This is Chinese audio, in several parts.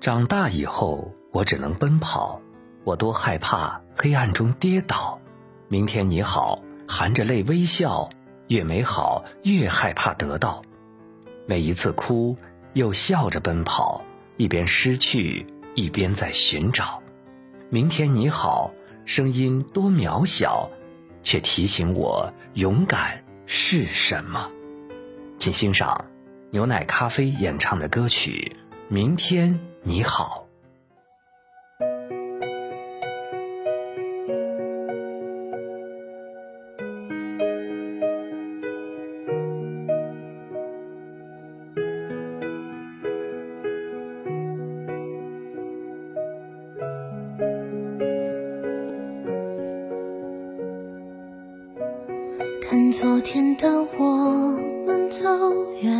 长大以后，我只能奔跑，我多害怕黑暗中跌倒。明天你好，含着泪微笑，越美好越害怕得到。每一次哭，又笑着奔跑，一边失去，一边在寻找。明天你好，声音多渺小，却提醒我勇敢是什么。请欣赏牛奶咖啡演唱的歌曲《明天你好》。看昨天的我们走远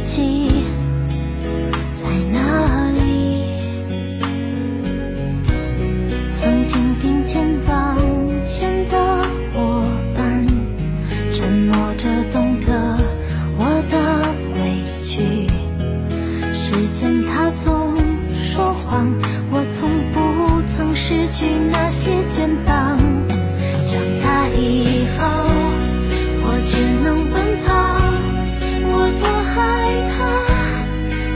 失去那些肩膀长大以后我只能奔跑。我多害怕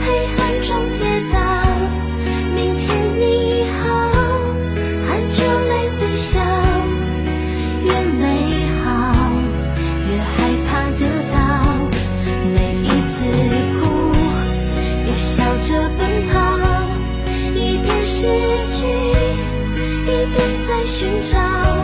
黑暗中跌倒明天你好含着泪微笑越美好越害怕得到每一次哭又笑着奔跑。一边失去寻找。